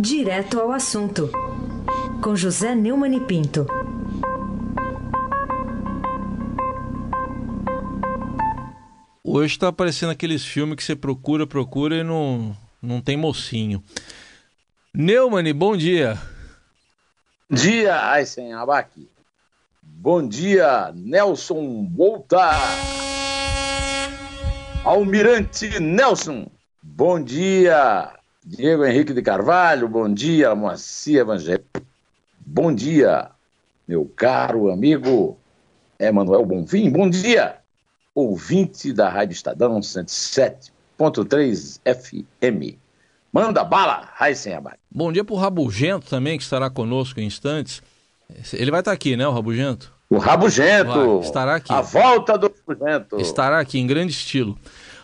Direto ao assunto, com José Neumann e Pinto. Hoje está aparecendo aqueles filmes que você procura, procura e não, não tem mocinho. Neumann, bom dia. Dia, Aysen Abac. Bom dia, Nelson Volta. Almirante Nelson. Bom dia, Diego Henrique de Carvalho. Bom dia, Moacir Evangelho. Bom dia, meu caro amigo Emanuel Bonfim. Bom dia, ouvinte da Rádio Estadão 107.3 FM. Manda bala, Raíssen Abac. Bom dia para o Rabugento também, que estará conosco em instantes. Ele vai estar aqui, né, o Rabugento? O Rabugento. Vai, estará aqui. A volta do Rabugento. Estará aqui em grande estilo.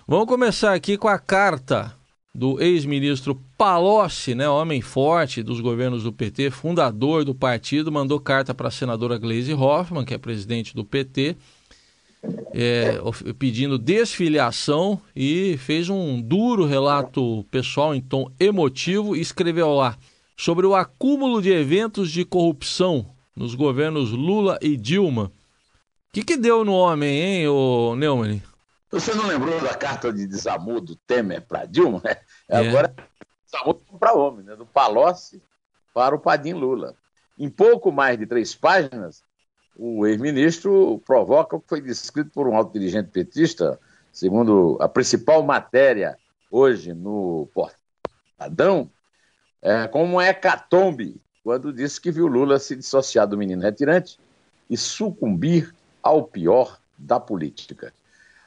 Vamos começar aqui com a carta do ex-ministro Palocci, né, homem forte dos governos do PT, fundador do partido, mandou carta para a senadora Gleisi Hoffmann, que é presidente do PT, é, pedindo desfiliação e fez um duro relato pessoal em tom emotivo e escreveu lá sobre o acúmulo de eventos de corrupção nos governos Lula e Dilma. O que, que deu no homem, hein, ô Neumann? Você não lembrou da carta de desamor do Temer para Dilma? É. Agora, desamor para homem, né? do Palocci para o Padim Lula. Em pouco mais de três páginas, o ex-ministro provoca o que foi descrito por um alto dirigente petista, segundo a principal matéria hoje no Portadão, é, como um hecatombe, quando disse que viu Lula se dissociar do menino retirante e sucumbir ao pior da política.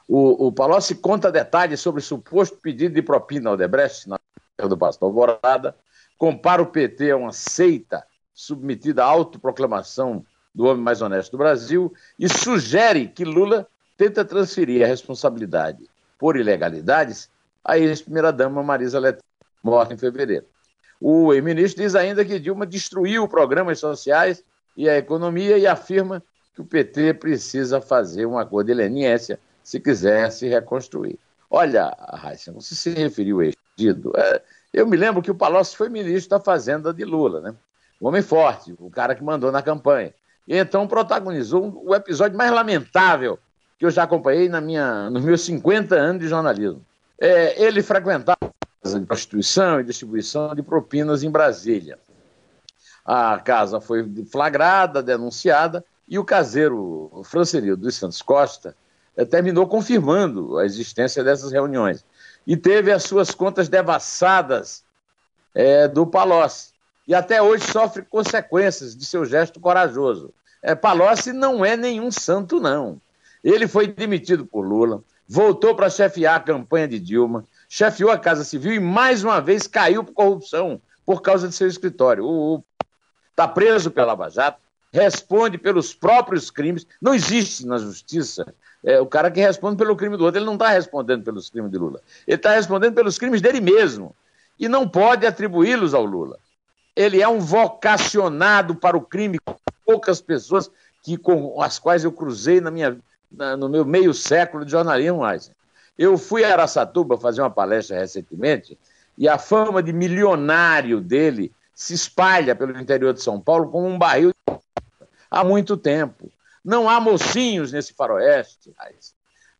O, o Palocci conta detalhes sobre suposto pedido de propina ao Debrecht na terra do pastor Alvorada, compara o PT a uma seita submetida à autoproclamação do homem mais honesto do Brasil e sugere que Lula tenta transferir a responsabilidade por ilegalidades à ex-primeira-dama Marisa Leitão, morta em fevereiro. O ex-ministro diz ainda que Dilma destruiu programas sociais e a economia e afirma que o PT precisa fazer um acordo de leniência se quiser se reconstruir. Olha, Raíssa, você se referiu a pedido. É, eu me lembro que o Palocci foi ministro da Fazenda de Lula, né? O homem forte, o cara que mandou na campanha. E então protagonizou o episódio mais lamentável que eu já acompanhei na minha, nos meus 50 anos de jornalismo. É, ele frequentava casa de prostituição e distribuição de propinas em Brasília. A casa foi flagrada, denunciada, e o caseiro Francelio dos Santos Costa terminou confirmando a existência dessas reuniões. E teve as suas contas devassadas é, do Palocci. E até hoje sofre consequências de seu gesto corajoso. É, Palocci não é nenhum santo, não. Ele foi demitido por Lula, voltou para chefiar a campanha de Dilma, chefiou a Casa Civil e mais uma vez caiu por corrupção por causa de seu escritório. O está preso pela Lava Jato, responde pelos próprios crimes. Não existe na justiça é, o cara que responde pelo crime do outro. Ele não está respondendo pelos crimes de Lula. Ele está respondendo pelos crimes dele mesmo. E não pode atribuí-los ao Lula. Ele é um vocacionado para o crime. Poucas pessoas que, com as quais eu cruzei na minha, na, no meu meio século de jornalismo, Eisen. Eu fui a Araçatuba fazer uma palestra recentemente e a fama de milionário dele se espalha pelo interior de São Paulo como um barril há muito tempo. Não há mocinhos nesse faroeste.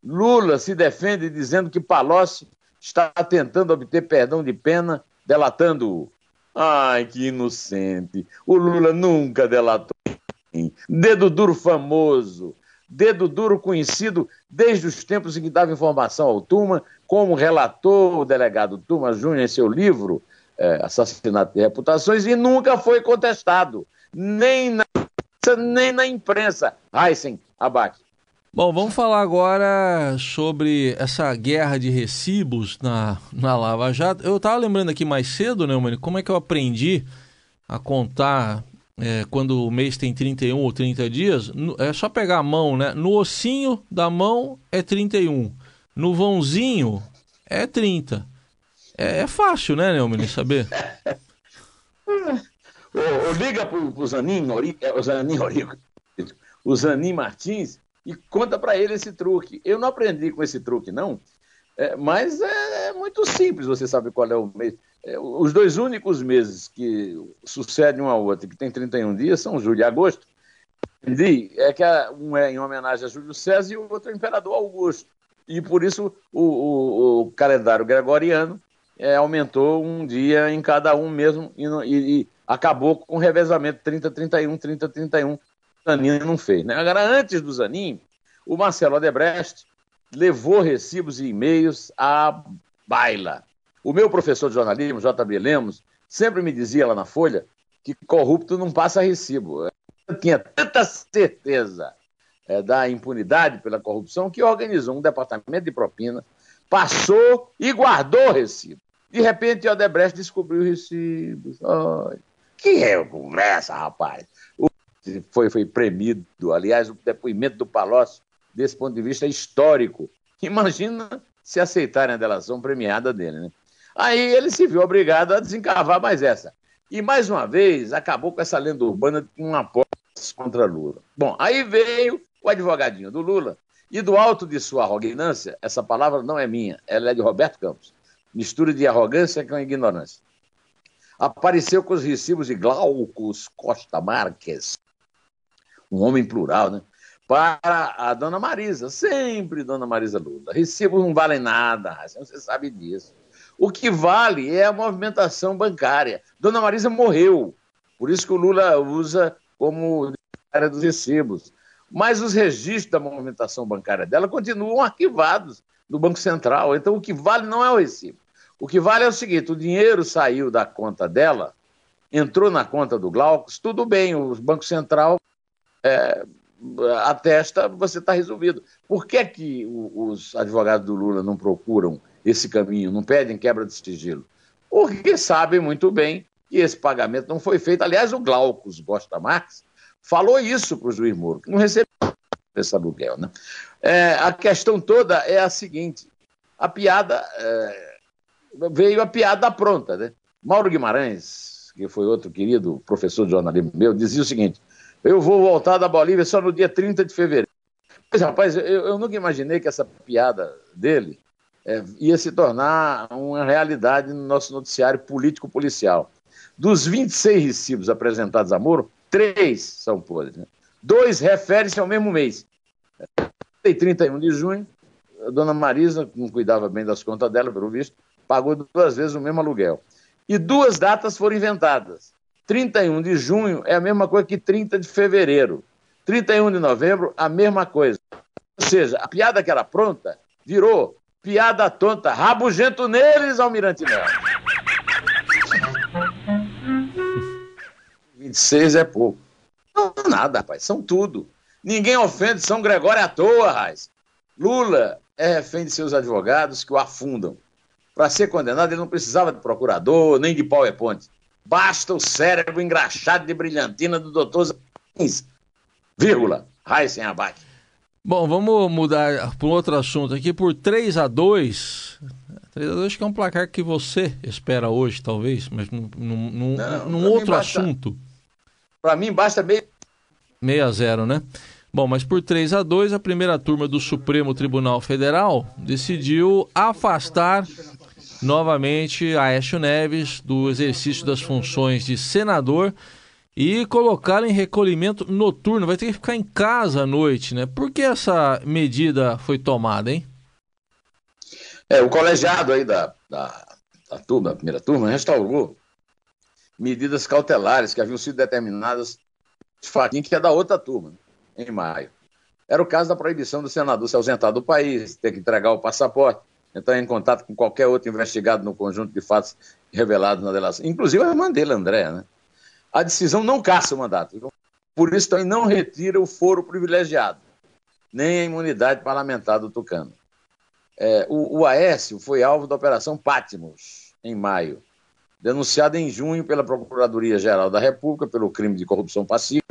Lula se defende dizendo que Palocci está tentando obter perdão de pena, delatando-o. Ai, que inocente. O Lula nunca delatou. Dedo duro famoso, dedo duro conhecido desde os tempos em que dava informação ao Tuma, como relatou o delegado Tuma Júnior em seu livro é, Assassinato de Reputações, e nunca foi contestado, nem na, nem na imprensa. Heisen, abaque. Bom, vamos falar agora sobre essa guerra de recibos na, na Lava Jato. Eu estava lembrando aqui mais cedo, né, mano, como é que eu aprendi a contar é, quando o mês tem 31 ou 30 dias, é só pegar a mão, né? No ossinho da mão é 31. No vãozinho é 30. É, é fácil, né, Neumann, saber? o, o, liga Zanin, é, o Zanin, o Zanin Martins e conta para ele esse truque. Eu não aprendi com esse truque, não. É, mas é, é, muito simples, você sabe qual é o mês. É, os dois únicos meses que sucedem um ao outro, que tem 31 dias, são julho e agosto. É que um é em homenagem a Júlio César e o outro é o Imperador Augusto. E por isso o, o, o calendário gregoriano é, aumentou um dia em cada um mesmo e, e acabou com o revezamento 30-31, 30-31. O Zanin não fez. Né? Agora, antes do Zanin, o Marcelo Odebrecht levou recibos e e-mails à baila. O meu professor de jornalismo, J.B. Lemos, sempre me dizia lá na Folha que corrupto não passa recibo. Eu tinha tanta certeza é, da impunidade pela corrupção que organizou um departamento de propina, passou e guardou recibo. De repente, Odebrecht descobriu recibos. Ai, que é conversa, rapaz? O, foi, foi premido. Aliás, o depoimento do Palocci, desse ponto de vista, é histórico. Imagina se aceitarem a delação premiada dele, né? Aí ele se viu obrigado a desencavar mais essa. E mais uma vez acabou com essa lenda urbana de um aposta contra Lula. Bom, aí veio o advogadinho do Lula e do alto de sua arrogância, essa palavra não é minha, ela é de Roberto Campos mistura de arrogância com ignorância. Apareceu com os recibos de Glaucus Costa Marques, um homem plural, né? Para a dona Marisa, sempre dona Marisa Lula. Recibos não valem nada, você sabe disso. O que vale é a movimentação bancária. Dona Marisa morreu, por isso que o Lula usa como área dos recibos. Mas os registros da movimentação bancária dela continuam arquivados do Banco Central. Então, o que vale não é o recibo. O que vale é o seguinte: o dinheiro saiu da conta dela, entrou na conta do Glaucus, tudo bem, o Banco Central é, atesta, você está resolvido. Por que, que os advogados do Lula não procuram esse caminho, não pedem quebra de sigilo? Porque sabem muito bem que esse pagamento não foi feito. Aliás, o Glaucus Costa Marques falou isso para o juiz Moro, que não recebeu esse aluguel. Né? É, a questão toda é a seguinte: a piada é, veio a piada pronta, né? Mauro Guimarães, que foi outro querido professor de jornalismo meu, dizia o seguinte: eu vou voltar da Bolívia só no dia 30 de fevereiro. Mas, rapaz, eu, eu nunca imaginei que essa piada dele é, ia se tornar uma realidade no nosso noticiário político-policial. Dos 26 recibos apresentados a Moro, três são podres. Né? Dois referem-se ao mesmo mês. 31 de junho, a dona Marisa, não cuidava bem das contas dela, pelo visto, pagou duas vezes o mesmo aluguel. E duas datas foram inventadas. 31 de junho é a mesma coisa que 30 de fevereiro. 31 de novembro, a mesma coisa. Ou seja, a piada que era pronta virou piada tonta, rabugento neles, Almirante Melo. 26 é pouco. Não é nada, rapaz, são tudo. Ninguém ofende São Gregório à toa, Raiz. Lula é refém de seus advogados que o afundam. Para ser condenado, ele não precisava de procurador, nem de PowerPoint. Basta o cérebro engraxado de brilhantina do doutor Zins. Vírgula. Heisen abate. Bom, vamos mudar para um outro assunto aqui. Por 3 a 2 3 a 2 que é um placar que você espera hoje, talvez, mas num, num, não, num outro basta, assunto. Para mim, basta meio... 6 a 0 né? Bom, mas por 3 a 2 a primeira turma do Supremo Tribunal Federal decidiu afastar novamente Aécio Neves do exercício das funções de senador e colocá-lo em recolhimento noturno. Vai ter que ficar em casa à noite, né? Por que essa medida foi tomada, hein? É, o colegiado aí da, da, da turma, da primeira turma, restaurou medidas cautelares que haviam sido determinadas de fatinho que é da outra turma em maio. Era o caso da proibição do senador se ausentar do país, ter que entregar o passaporte, entrar em contato com qualquer outro investigado no conjunto de fatos revelados na delação, inclusive a irmã dele, André. Né? A decisão não caça o mandato, por isso também não retira o foro privilegiado, nem a imunidade parlamentar do Tucano. É, o, o Aécio foi alvo da Operação Pátimos, em maio, denunciada em junho pela Procuradoria-Geral da República pelo crime de corrupção passiva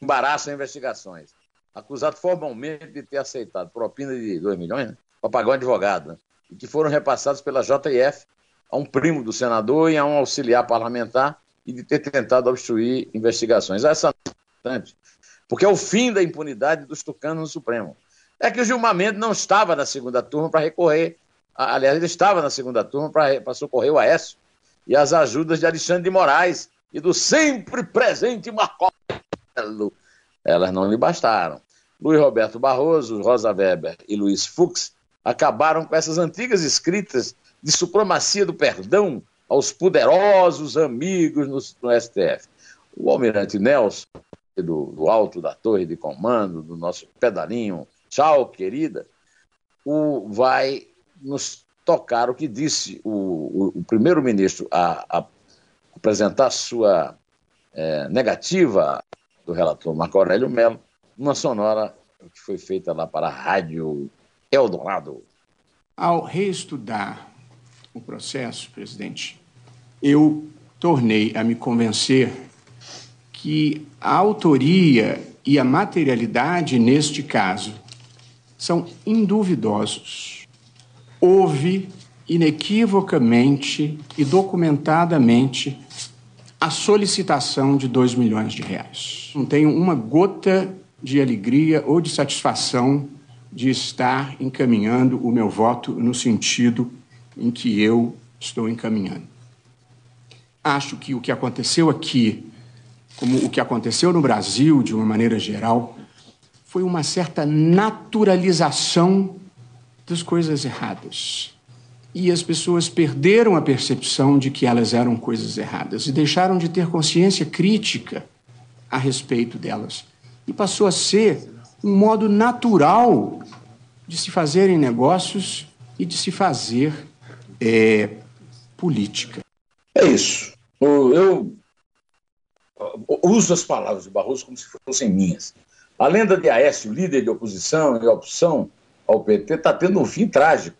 embaraçam investigações. Acusado formalmente de ter aceitado propina de 2 milhões né, para pagar um advogado, né, e que foram repassados pela JF a um primo do senador e a um auxiliar parlamentar e de ter tentado obstruir investigações. Essa é importante, porque é o fim da impunidade dos tucanos no Supremo. É que o Gilmar Mendes não estava na segunda turma para recorrer aliás, ele estava na segunda turma para socorrer o Aécio e as ajudas de Alexandre de Moraes e do sempre presente Marcelo. Elas não lhe bastaram. Luiz Roberto Barroso, Rosa Weber e Luiz Fux acabaram com essas antigas escritas de supremacia do perdão aos poderosos amigos no, no STF. O almirante Nelson, do, do, alto da torre de comando, do nosso pedalinho, tchau, querida, o, vai nos tocar o que disse o, o, o primeiro-ministro a, a, apresentar sua é, negativa do relator Marco Aurélio Mello, uma sonora que foi feita lá para a Rádio Eldorado. Ao reestudar o processo, presidente, eu tornei a me convencer que a autoria e a materialidade neste caso são induvidosos. Houve inequivocamente e documentadamente a solicitação de 2 milhões de reais. Não tenho uma gota de alegria ou de satisfação de estar encaminhando o meu voto no sentido em que eu estou encaminhando. Acho que o que aconteceu aqui, como o que aconteceu no Brasil de uma maneira geral, foi uma certa naturalização das coisas erradas. E as pessoas perderam a percepção de que elas eram coisas erradas e deixaram de ter consciência crítica a respeito delas. E passou a ser um modo natural de se fazerem negócios e de se fazer é, política. É isso. Eu uso as palavras de Barroso como se fossem minhas. A lenda de Aécio, líder de oposição e opção ao PT, está tendo um fim trágico,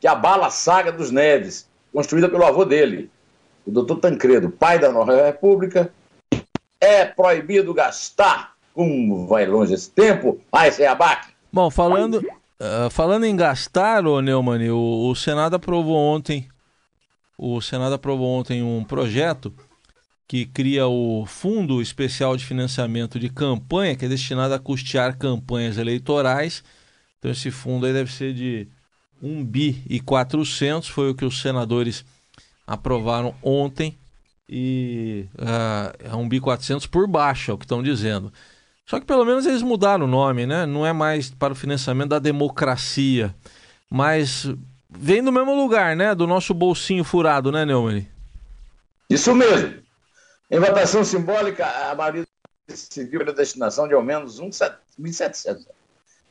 que abala a saga dos Neves, construída pelo avô dele, o doutor Tancredo, pai da Nova República. É proibido gastar. Como vai longe esse tempo? Esse é abaque. Bom, falando, uh, falando em gastar, ô Neumann, o, o Senado aprovou ontem o Senado aprovou ontem um projeto que cria o Fundo Especial de Financiamento de Campanha, que é destinado a custear campanhas eleitorais. Então esse fundo aí deve ser de 1 bi e 400, foi o que os senadores aprovaram ontem e uh, é 1 bi 400 por baixo, é o que estão dizendo. Só que pelo menos eles mudaram o nome, né? Não é mais para o financiamento da democracia, mas vem do mesmo lugar, né? Do nosso bolsinho furado, né, Neumann? Isso mesmo. Em votação simbólica, a maioria decidiu a destinação de ao menos 1.700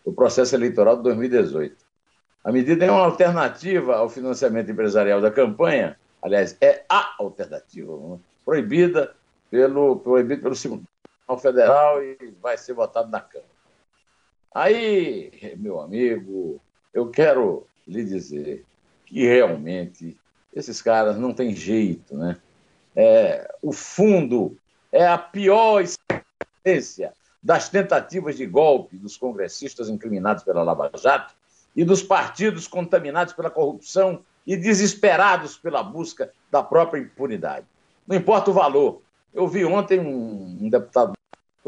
do processo eleitoral de 2018. A medida é uma alternativa ao financiamento empresarial da campanha, aliás, é a alternativa, né? proibida pelo, proibido pelo Federal e vai ser votado na Câmara. Aí, meu amigo, eu quero lhe dizer que realmente esses caras não têm jeito, né? É, o fundo é a pior experiência das tentativas de golpe dos congressistas incriminados pela Lava Jato e dos partidos contaminados pela corrupção e desesperados pela busca da própria impunidade. Não importa o valor. Eu vi ontem um, deputado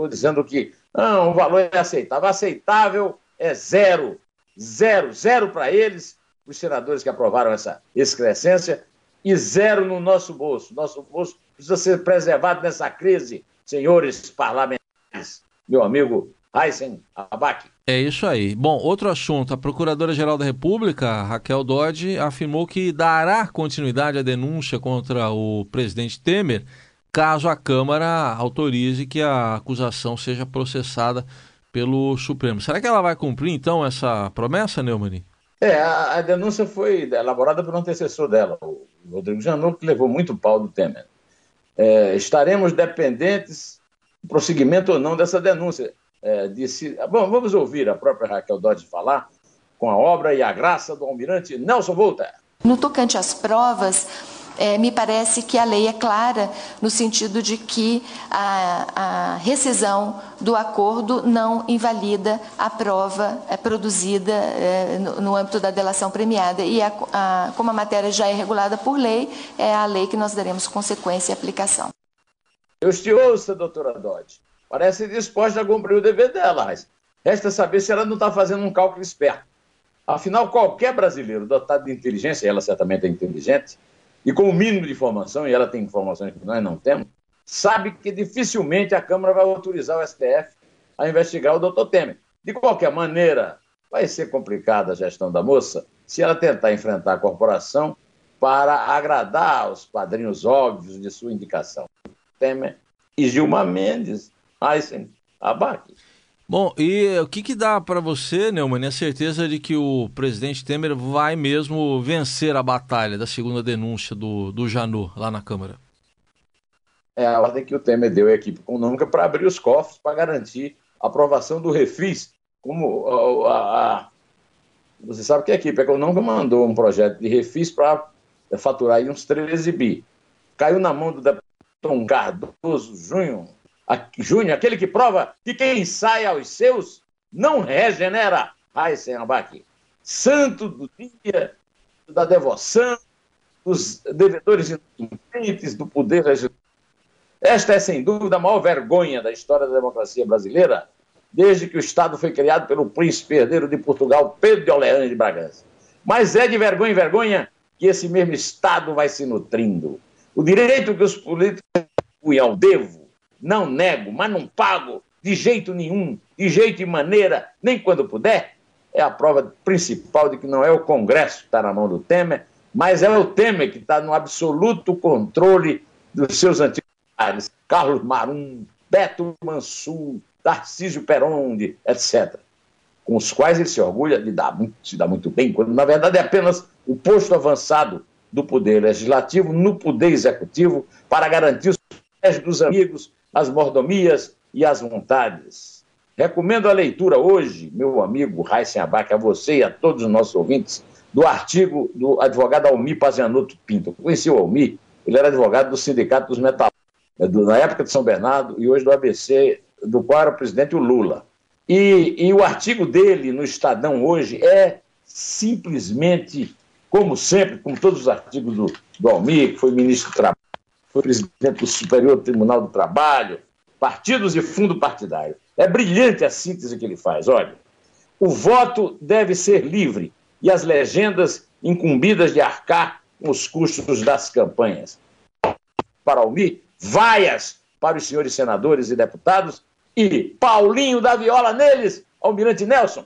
dizendo que não, o valor é aceitável. Aceitável é zero. Zero, zero para eles, os senadores que aprovaram essa excrescência, e zero no nosso bolso. Nosso bolso precisa ser preservado nessa crise, senhores parlamentares. Meu amigo Aysen Abac. É isso aí. Bom, outro assunto. A Procuradora-Geral da República, Raquel Dodge, afirmou que dará continuidade à denúncia contra o presidente Temer caso a Câmara autorize que a acusação seja processada pelo Supremo. Será que ela vai cumprir, então, essa promessa, Neumann? É, a, a, denúncia foi elaborada por um antecessor dela, o Rodrigo Janot, que levou muito pau do Temer. É, estaremos dependentes do prosseguimento ou não dessa denúncia. É, disse, bom, vamos ouvir a própria Raquel Dodge falar com a obra e a graça do almirante Nelson Volta. No tocante às provas, é, me parece que a lei é clara no sentido de que a, a rescisão do acordo não invalida a prova é, produzida é, no, no, âmbito da delação premiada. E a, a, como a matéria já é regulada por lei, é a lei que nós daremos consequência e aplicação. Eu te ouço, doutora Dodge. Parece disposta a cumprir o dever dela, mas resta saber se ela não está fazendo um cálculo esperto. Afinal, qualquer brasileiro dotado de inteligência, ela certamente é inteligente, e com o mínimo de informação, e ela tem informações que nós não temos, sabe que dificilmente a Câmara vai autorizar o STF a investigar o doutor Temer. De qualquer maneira, vai ser complicada a gestão da moça se ela tentar enfrentar a corporação para agradar os padrinhos óbvios de sua indicação. Temer e Gilmar Mendes, Aysen, Abac. Bom, e o que, que dá para você, Neumann, a certeza de que o presidente Temer vai mesmo vencer a batalha da segunda denúncia do, do Janot lá na Câmara? É a ordem que o Temer deu à equipe econômica para abrir os cofres para garantir a aprovação do refis. Como a, a, a, você sabe que a equipe econômica mandou um projeto de refis para faturar aí uns 13 bi. Caiu na mão do deputado Cardoso Júnior, Júnior, aquele que prova que quem sai aos seus não regenera. Ai, Senhabaque, santo do dia da devoção, dos devedores inocentes do poder. Esta é, sem dúvida, a maior vergonha da história da democracia brasileira, desde que o Estado foi criado pelo príncipe herdeiro de Portugal, Pedro de Orleans de Bragança. Mas é de vergonha em vergonha que esse mesmo Estado vai se nutrindo. O direito que os políticos ao devo não nego, mas não pago de jeito nenhum, de jeito e maneira, nem quando puder, é a prova principal de que não é o Congresso que está na mão do Temer, mas é o Temer que está no absoluto controle dos seus antigos pares, Carlos Marum, Beto Mansur, Tarcísio Peronde, etc., com os quais ele se orgulha de dar muito, se dar muito bem, quando na verdade é apenas o posto avançado do poder legislativo no poder executivo para garantir os dos amigos, as mordomias e as vontades. Recomendo a leitura hoje, meu amigo Raíssen Abac, a você e a todos os nossos ouvintes, do artigo do advogado Almir Pazianotto Pinto. Conheci o Almir, ele era advogado do Sindicato dos Metalúrgicos, é, na época de São Bernardo, e hoje do ABC, do qual era o presidente o Lula. E, e o artigo dele no Estadão hoje é simplesmente, como sempre, como todos os artigos do, do Almir, que foi ministro do Trabalho, foi presidente do Superior Tribunal do Trabalho, partidos e fundo partidário. É brilhante a síntese que ele faz. Olha, o voto deve ser livre e as legendas incumbidas de arcar com os custos das campanhas. Para Almir, vaias para os senhores senadores e deputados e Paulinho da Viola neles, Almirante Nelson.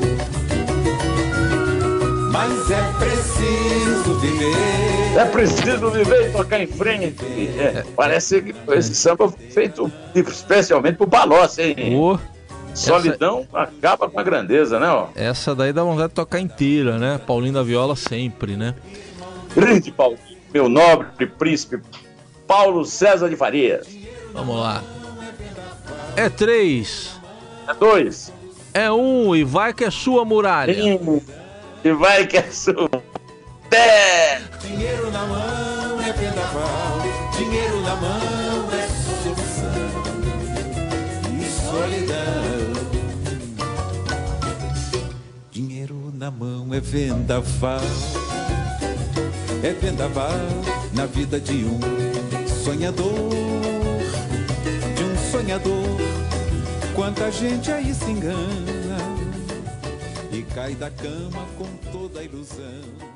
mas é preciso viver. É preciso viver e tocar em frente. É, parece que esse samba foi feito especialmente pro Palocci, hein? Oh, Solidão essa... acaba com a grandeza, né? Ó? Essa daí dá vontade de tocar inteira, né? Paulinho da Viola sempre, né? Grande Paulinho, meu nobre príncipe Paulo César de Farias. Vamos lá. É três. É dois. É um e vai que é sua muralha. Sim. E vai que é sua. Dinheiro na mão é vendaval, dinheiro na mão é solução e solidão. Dinheiro na mão é vendaval, é vendaval na vida de um sonhador, de um sonhador. Quanta gente aí se engana cai da cama com toda a ilusão.